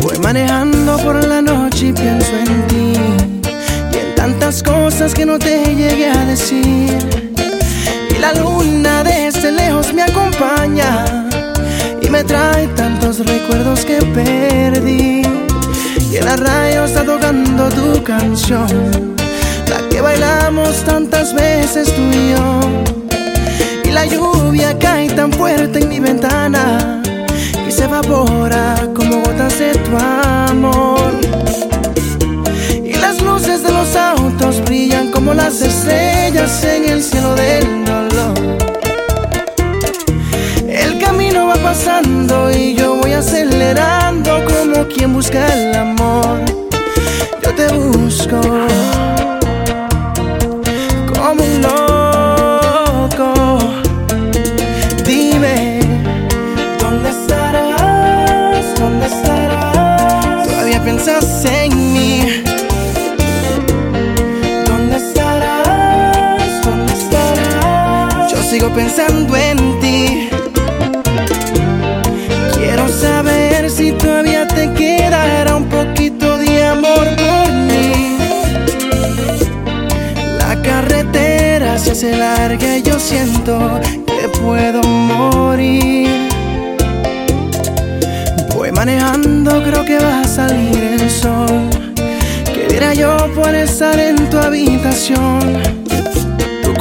Voy manejando por la noche y pienso en ti y en tantas cosas que no te llegué a decir. Y la luna desde recuerdos que perdí. Y en la radio está tocando tu canción, la que bailamos tantas veces tú y yo. Y la lluvia cae tan fuerte en mi ventana y se evapora como gotas de tu amor. Y las luces de los autos brillan como las estrellas en el cielo del sigo pensando en ti. Quiero saber si todavía te quedará un poquito de amor por mí. La carretera se hace larga y yo siento que puedo morir. Voy manejando, creo que va a salir el sol. ¿Qué diera yo por estar en tu habitación? Tu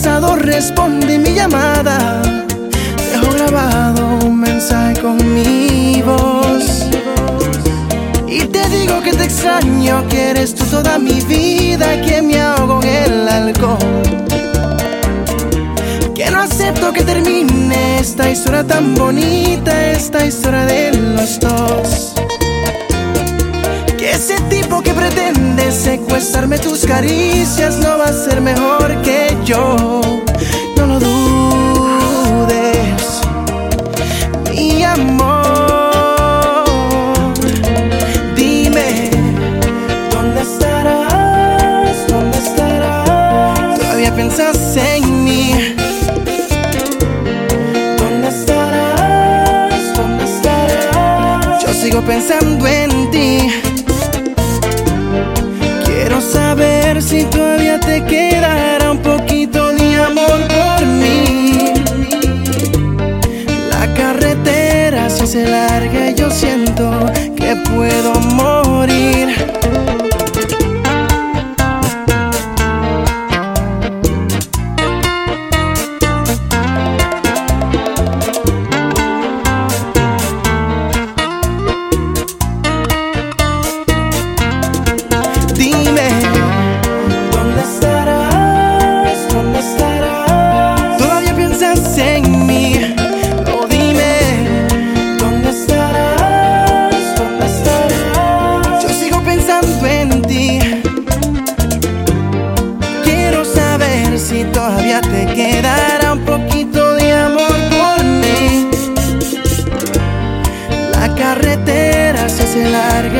contestador responde mi llamada. Dejo grabado un mensaje con mi voz. Y te digo que te extraño, que eres tú toda mi vida, que me ahogo en el alcohol. Que no acepto que termine esta historia tan bonita, esta historia de los dos. Que ese tipo que pretende secuestrarme tus caricias no va a ser mejor que yo. No lo dudes, mi amor. Dime, ¿dónde estarás? ¿Dónde estarás? Todavía piensas en mí. ¿Dónde estarás? ¿Dónde estarás? Yo sigo pensando en ti. Quiero saber si todavía te quedará todavía te quedará un poquito de amor por mí. La carretera se hace larga